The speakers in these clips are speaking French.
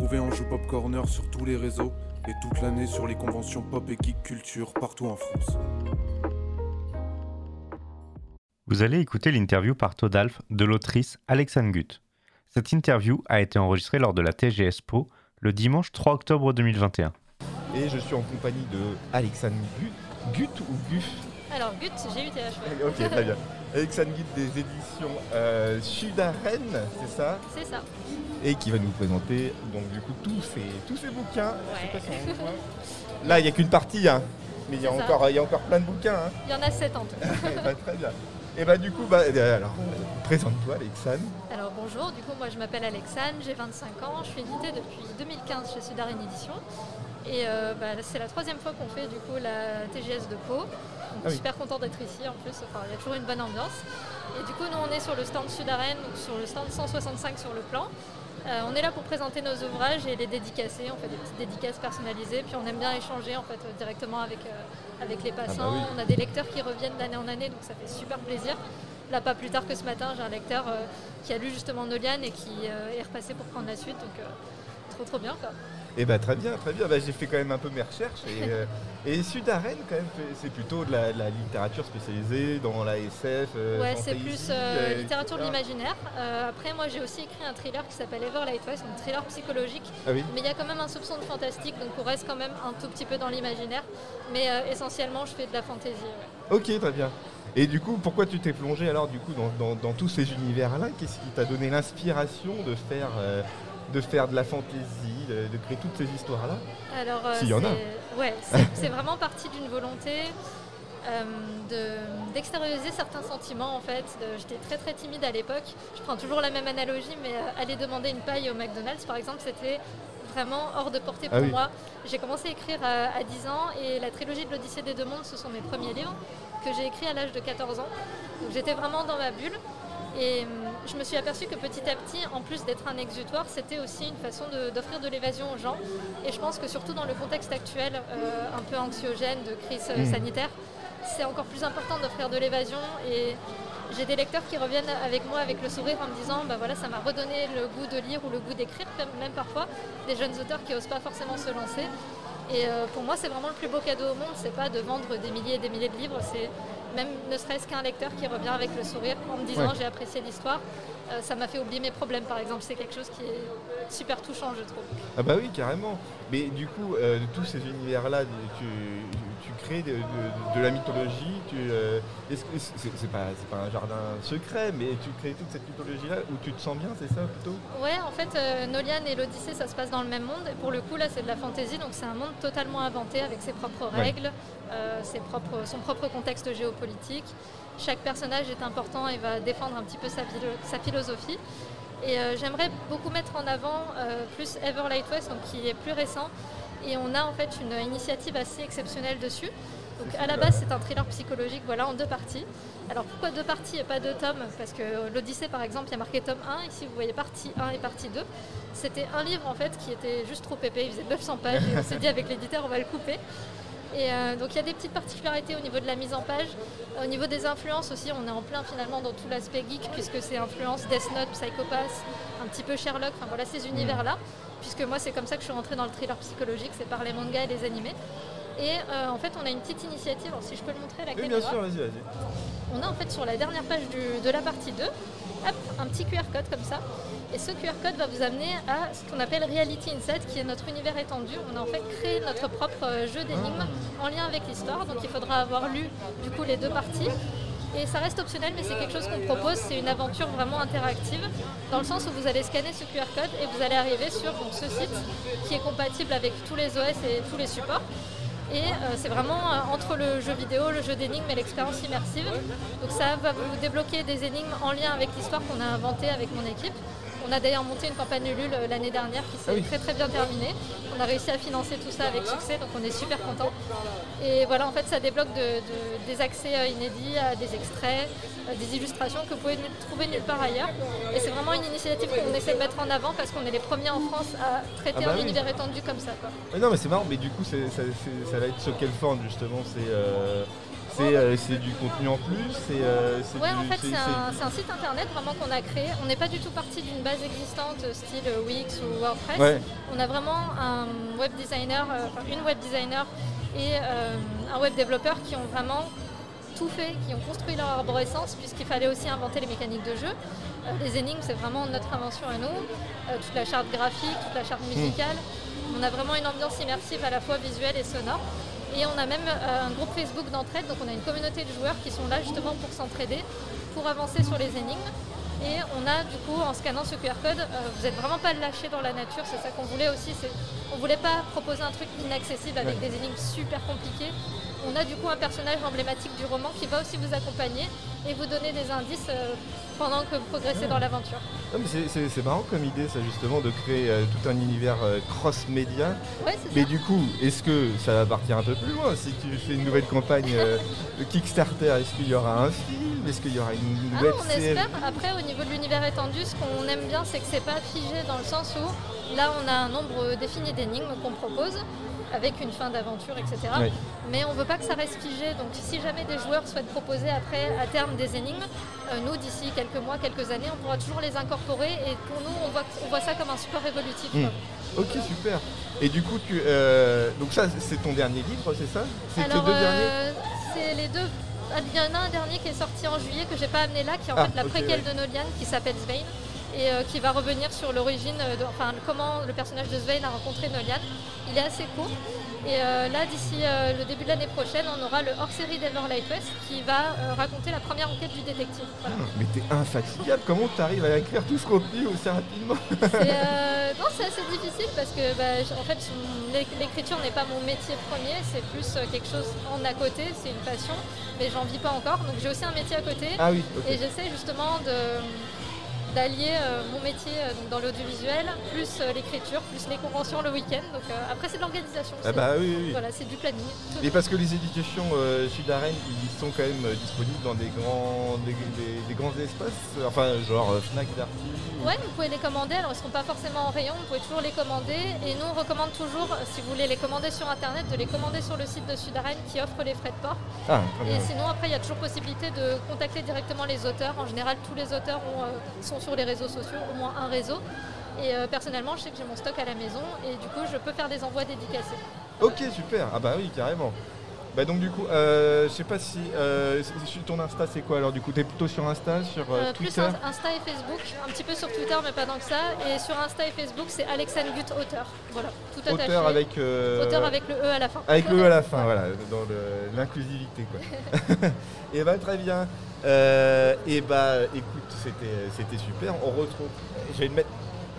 retrouver en Joue Pop Corner sur tous les réseaux et toute l'année sur les conventions pop et geek culture partout en France. Vous allez écouter l'interview par Todalf de l'autrice Alexandre Gutt. Cette interview a été enregistrée lors de la TGSPO le dimanche 3 octobre 2021. Et je suis en compagnie de Alexandre Gutt. Gutt ou Guff Alors, Gut, j'ai eu TH. Ok, très bien. Alexandre Gutt des éditions euh, Sudaren, c'est ça C'est ça. Et qui va nous présenter donc du coup tous ces, tous ces bouquins. Je sais Ouais. pas si on voit. Là, il n'y a qu'une partie, hein. mais il y, a encore, il y a encore plein de bouquins. hein. Il y en a 7 en tout. Eh ben, très bien. Et bah du coup, bah, euh, alors, euh, présente-toi Alexandre. Alors bonjour, du coup moi je m'appelle Alexandre, j'ai 25 ans, je suis éditée depuis 2015 chez Sudaren Édition. Et euh, bah, c'est la troisième fois qu'on fait du coup la TGS de Pau. Donc, Ah oui. Super content d'être ici en plus, enfin, il y a toujours une bonne ambiance. Et du coup nous on est sur le stand Sudaren, donc sur le stand 165 sur le plan. Euh, on est là pour présenter nos ouvrages et les dédicacer, on fait des petites dédicaces personnalisées, puis on aime bien échanger en fait directement avec, euh, avec les passants. oui. On a des lecteurs qui reviennent d'année en année, donc ça fait super plaisir. Là, pas plus tard que ce matin, j'ai un lecteur euh, qui a lu justement Noliane et qui est repassé pour prendre la suite, donc trop trop bien quoi. Et bah très bien, très bien. Bah, j'ai fait quand même un peu mes recherches. Et, euh, et quand même, c'est plutôt de la, de la littérature spécialisée dans la SF. euh, ouais, c'est plus euh, littérature de l'imaginaire. Euh, après, moi j'ai aussi écrit un thriller qui s'appelle Ever Light West, un thriller psychologique. Ah oui Mais il y a quand même un soupçon de fantastique, donc on reste quand même un tout petit peu dans l'imaginaire. Mais essentiellement, je fais de la fantaisie. ouais. Ok, très bien. Et du coup, pourquoi tu t'es plongé alors du coup dans, dans- dans tous ces univers-là? Qu'est-ce qui t'a donné l'inspiration de faire, de faire de la fantaisie, de, de créer toutes ces histoires-là Alors, euh, S'il y en a. c'est- Ouais, c'est vraiment parti d'une volonté euh, de- d'extérioriser certains sentiments en fait. J'étais très très timide à l'époque. Je prends toujours la même analogie, mais euh, aller demander une paille au McDonald's par exemple, c'était vraiment hors de portée pour Ah oui. moi. J'ai commencé à écrire à, à 10 ans et la trilogie de l'Odyssée des deux mondes, ce sont mes premiers livres que j'ai écrits à l'âge de 14 ans. Donc j'étais vraiment dans ma bulle. Et hum, je me suis aperçue que petit à petit, en plus d'être un exutoire, c'était aussi une façon d'offrir de, l'évasion aux gens. Et je pense que surtout dans le contexte actuel, euh, un peu anxiogène, de crise euh, Mhm. sanitaire, c'est encore plus important d'offrir de l'évasion. Et j'ai des lecteurs qui reviennent avec moi avec le sourire en me disant bah voilà, ça m'a redonné le goût de lire ou le goût d'écrire, même- même parfois. Des jeunes auteurs qui n'osent pas forcément se lancer. Et euh, pour moi, c'est vraiment le plus beau cadeau au monde. C'est pas de vendre des milliers et des milliers de livres, c'est même ne serait-ce qu'un lecteur qui revient avec le sourire en me disant Ouais. j'ai apprécié l'histoire. Euh, ça m'a fait oublier mes problèmes, par exemple. C'est quelque chose qui est super touchant, je trouve. Ah bah oui, carrément. Mais du coup, euh, de tous ces univers-là, tu, tu crées de, de- de la mythologie. Tu, euh, c'est, pas, un jardin secret, mais tu crées toute cette mythologie-là où tu te sens bien, c'est ça plutôt? Ouais, en fait, euh, Noliane et l'Odyssée, ça se passe dans le même monde. Et pour le coup, là, c'est de la fantaisie, donc c'est un monde totalement inventé avec ses propres Ouais. règles, euh, ses propres, son propre contexte géopolitique. Chaque personnage est important et va défendre un petit peu sa, philo- sa philosophie. Et j'aimerais beaucoup mettre en avant plus Ever Light West, donc, qui est plus récent. Et on a en fait une initiative assez exceptionnelle dessus. Donc à la base, c'est un thriller psychologique, voilà, en deux parties. Alors pourquoi deux parties et pas deux tomes? Parce que l'Odyssée, par exemple, il y a marqué tome 1. Ici, vous voyez partie 1 et partie 2. C'était un livre en fait qui était juste trop épais. Il faisait 900 pages et on s'est dit avec l'éditeur, on va le couper. Et euh, donc il y a des petites particularités au niveau de la mise en page. Au niveau des influences aussi, on est en plein finalement dans tout l'aspect geek puisque c'est influence Death Note, Psychopath, un petit peu Sherlock, enfin voilà ces univers-là. Puisque moi c'est comme ça que je suis rentrée dans le thriller psychologique, c'est par les mangas et les animés. Et euh, en fait on a une petite initiative, alors si je peux le montrer à la Oui, caméra. bien sûr, vas-y, vas-y. On a en fait sur la dernière page du- de la partie 2, hop, un petit QR code comme ça. Et ce QR code va vous amener à ce qu'on appelle Reality Inside, qui est notre univers étendu. On a en fait créé notre propre euh, jeu d'énigmes en lien avec l'histoire. Donc il faudra avoir lu du coup les deux parties. Et ça reste optionnel, mais c'est quelque chose qu'on propose. C'est une aventure vraiment interactive, dans le sens où vous allez scanner ce QR code et vous allez arriver sur ce site qui est compatible avec tous les OS et tous les supports. Et euh, c'est vraiment euh, entre le jeu vidéo, le jeu d'énigmes et l'expérience immersive. Donc ça va vous débloquer des énigmes en lien avec l'histoire qu'on a inventée avec mon équipe. On a d'ailleurs monté une campagne Ulule euh, l'année dernière qui s'est Ah oui. très très bien terminée. On a réussi à financer tout ça avec succès, donc on est super content. Et voilà, en fait, ça débloque de- de- des accès euh, inédits à des extraits, des illustrations que vous pouvez trouver nulle part ailleurs. Et c'est vraiment une initiative qu'on essaie de mettre en avant parce qu'on est les premiers en France à traiter Ah bah un oui. univers étendu comme ça. quoi. Mais non, mais c'est marrant, mais du coup, ça va être sur quelle forme justement C'est euh, C'est euh, c'est du contenu en plus c'est, euh, c'est Ouais, du- en fait, c'est- un, site internet vraiment qu'on a créé. On n'est pas du tout parti d'une base existante euh, style Wix ou WordPress. Ouais. On a vraiment un web designer, enfin, une web designer et un web développeur qui ont vraiment tout fait, qui ont construit leur arborescence puisqu'il fallait aussi inventer les mécaniques de jeu. Les énigmes, c'est vraiment notre invention à nous. Toute la charte graphique, toute la charte musicale. On a vraiment une ambiance immersive à la fois visuelle et sonore. Et on a même euh, un groupe Facebook d'entraide, donc on a une communauté de joueurs qui sont là justement pour s'entraider, pour avancer sur les énigmes. Et on a du coup, en scannant ce QR code, euh, vous n'êtes vraiment pas lâché dans la nature, c'est ça qu'on voulait aussi. On ne voulait pas proposer un truc inaccessible avec Ouais. des énigmes super compliquées. On a du coup un personnage emblématique du roman qui va aussi vous accompagner et vous donner des indices euh, pendant que vous progressez dans l'aventure. C'est- marrant comme idée, ça justement, de créer euh, tout un univers euh, cross-média. Ouais, Mais ça. du coup, est-ce que ça va partir un peu plus loin? Si tu fais une nouvelle campagne euh, Kickstarter, est-ce qu'il y aura un film? Est-ce qu'il y aura une Ah, web on série? espère. Après, au niveau de l'univers étendu, ce qu'on aime bien, c'est que c'est pas figé dans le sens où là, on a un nombre défini d'énigmes qu'on propose avec une fin d'aventure, etc. Mais on veut pas que ça reste figé. Donc, si jamais des joueurs souhaitent proposer après, à terme, des énigmes, euh, nous, d'ici quelques mois, quelques années, on pourra toujours les incorporer. Et pour nous, on voit, on voit ça comme un support évolutif. Hmm. Ok, super. Et du coup, tu, euh, donc ça, c'est ton dernier livre, c'est ça? C'est tes Alors, deux derniers? euh, c'est les deux. ah, Il y en a un dernier qui est sorti en juillet que j'ai pas amené là, qui est en Ah, fait la préquelle ouais. de Nolian qui s'appelle Svein et euh, qui va revenir sur l'origine, euh, enfin comment le personnage de Svein a rencontré Nolian. Il est assez court. Et euh, là, d'ici le début de l'année prochaine, on aura le hors-série d'Everlight West qui va raconter la première enquête du détective. Voilà. Mais t'es infatigable, comment tu arrives à écrire tout ce contenu aussi rapidement C'est, non, c'est assez difficile parce que bah, en fait, l'écriture n'est pas mon métier premier, c'est plus quelque chose en à côté, c'est une passion, mais j'en vis pas encore. Donc j'ai aussi un métier à côté Ah oui, et j'essaie justement de d'allier euh, mon métier euh, donc dans l'audiovisuel, plus euh, l'écriture, plus les conventions le week-end. Donc après c'est de l'organisation. Ah c'est- bah oui, oui, oui. Voilà, c'est du planning. Et parce que les éditions euh, Sud-Arène, ils sont quand même disponibles dans des grands, des, des- des grands espaces, enfin genre Fnac, Darty. Ou- Ouais, vous pouvez les commander. Alors, ils ne seront pas forcément en rayon, vous pouvez toujours les commander. Et nous, on recommande toujours, euh, si vous voulez les commander sur Internet, de les commander sur le site de Sudarène qui offre les frais de port. Ah, bien. Et sinon, après, il y a toujours possibilité de contacter directement les auteurs. En général, tous les auteurs ont, euh, sont sur les réseaux sociaux, au moins un réseau. Et euh, personnellement, je sais que j'ai mon stock à la maison et du coup, je peux faire des envois dédicacés. Ok, super. Ah bah oui, carrément. Bah donc du coup, euh, je sais pas si euh, ton Insta c'est quoi alors du coup t'es plutôt sur Insta, sur euh, Euh, plus Twitter in- Insta et Facebook, un petit peu sur Twitter, mais pas tant que ça. Et sur Insta et Facebook, c'est Alexandre Gut, auteur. Voilà, tout attaché. Auteur avec euh, Auteur avec le E à la fin. avec le E à la fin, voilà, dans l'inclusivité quoi. et bah très bien. Euh, et bah écoute, c'était c'était super. On retrouve. Je vais le mettre.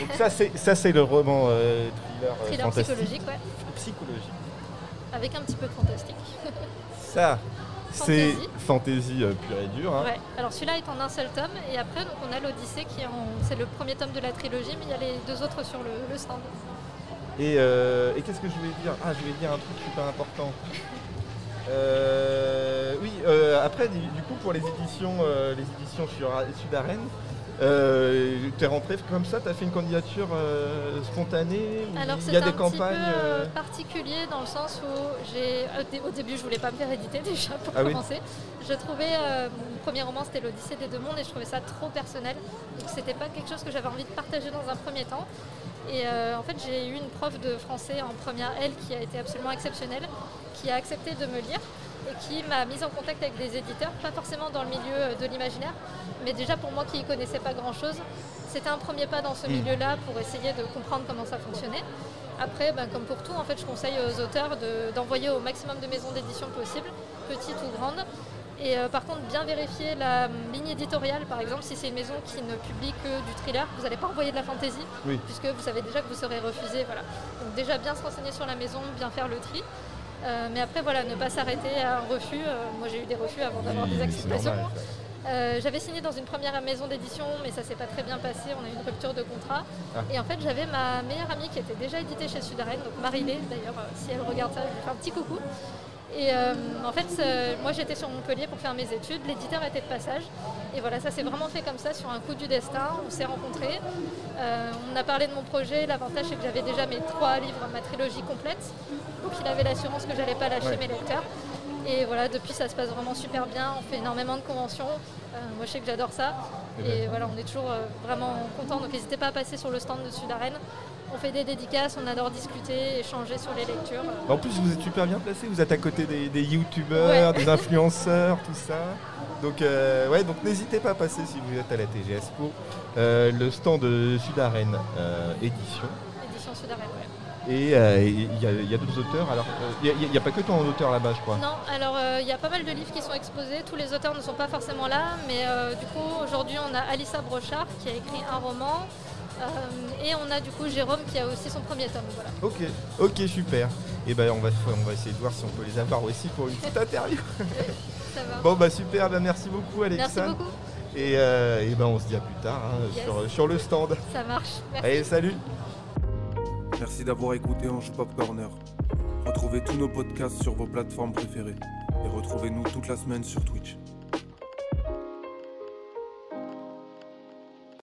Donc ça c'est ça c'est le roman thriller, Thriller fantastique. psychologique, ouais. Psychologique. Avec un petit peu de fantastique. Ça c'est Fantasy. fantaisie euh, pure et dure. hein. Ouais. Alors celui-là est en un seul tome et après donc on a l'Odyssée qui est en... c'est le premier tome de la trilogie mais il y a les deux autres sur le, le stand. Et, euh, et qu'est-ce que je voulais dire? Ah, je voulais dire un truc super important. Euh, oui, euh, après, du, coup, pour les éditions, les éditions sur Sud-Arène, euh, tu es rentré comme ça, tu as fait une candidature euh, spontanée Alors Il c'est y a un des petit campagnes peu euh, euh, particulier dans le sens où j'ai au dé- au début je voulais pas me faire éditer déjà pour Ah oui. commencer. Je trouvais mon premier roman c'était l'Odyssée des deux mondes et je trouvais ça trop personnel. Donc c'était pas quelque chose que j'avais envie de partager dans un premier temps. Et en fait j'ai eu une prof de français en première L qui a été absolument exceptionnelle, qui a accepté de me lire et qui m'a mise en contact avec des éditeurs, pas forcément dans le milieu euh, de l'imaginaire, mais déjà pour moi qui n'y connaissais pas grand-chose, c'était un premier pas dans ce Mm. milieu-là pour essayer de comprendre comment ça fonctionnait. Après, ben, comme pour tout, en fait, je conseille aux auteurs de- d'envoyer au maximum de maisons d'édition possibles, petites ou grandes. Et euh, par contre, bien vérifier la hum, ligne éditoriale, par exemple, si c'est une maison qui ne publie que du thriller, vous n'allez pas envoyer de la fantasy, Oui. puisque vous savez déjà que vous serez refusé. Voilà. Donc déjà bien se renseigner sur la maison, bien faire le tri. Euh, mais après, voilà, ne pas s'arrêter à un refus. Euh, moi, j'ai eu des refus avant d'avoir des acceptations. Euh, j'avais signé dans une première maison d'édition, mais ça s'est pas très bien passé. On a eu une rupture de contrat. Ah. Et en fait, j'avais ma meilleure amie qui était déjà éditée chez Sudarène, donc Marie-Lé, d'ailleurs, si elle regarde ça, je lui fais un petit coucou. Et euh, en fait, euh, moi j'étais sur Montpellier pour faire mes études, l'éditeur était de passage. Et voilà, ça s'est vraiment fait comme ça, sur un coup du destin. On s'est rencontrés. Euh, on a parlé de mon projet. L'avantage, c'est que j'avais déjà mes trois livres, ma trilogie complète. Donc il avait l'assurance que j'allais pas lâcher Ouais. mes lecteurs. Et voilà, depuis ça se passe vraiment super bien. On fait énormément de conventions. Euh, moi je sais que j'adore ça. Eh ben. Et voilà, on est toujours vraiment contents. Donc n'hésitez pas à passer sur le stand de Sud-Arène. On fait des dédicaces, on adore discuter, échanger sur les lectures. En plus, vous êtes super bien placé. Vous êtes à côté des, des youtubeurs, Ouais. des influenceurs, tout ça. Donc, euh, ouais, donc n'hésitez pas à passer si vous êtes à la TGS Po. Euh, le stand de Sud-Arène euh, édition. Édition Sud-Arène, ouais. Et euh, il y a, il y a d'autres auteurs. Alors, il n'y a, pas que toi en auteur là-bas, je crois. Non, alors il y a pas mal de livres qui sont exposés. Tous les auteurs ne sont pas forcément là, mais du coup aujourd'hui on a Alissa Brochard qui a écrit un roman. Euh, et on a du coup Jérôme qui a aussi son premier tome. Voilà. Ok, ok, super. Et ben on va, on va essayer de voir si on peut les avoir aussi pour une petite interview. Ça va. Bon bah super, bah, merci beaucoup Merci Alexandre. beaucoup, Et, euh, et ben on se dit à plus tard hein, Yes. sur, sur le stand. ça marche. Merci. Allez, salut Merci d'avoir écouté Ange Pop Corner. Retrouvez tous nos podcasts sur vos plateformes préférées et retrouvez-nous toute la semaine sur Twitch.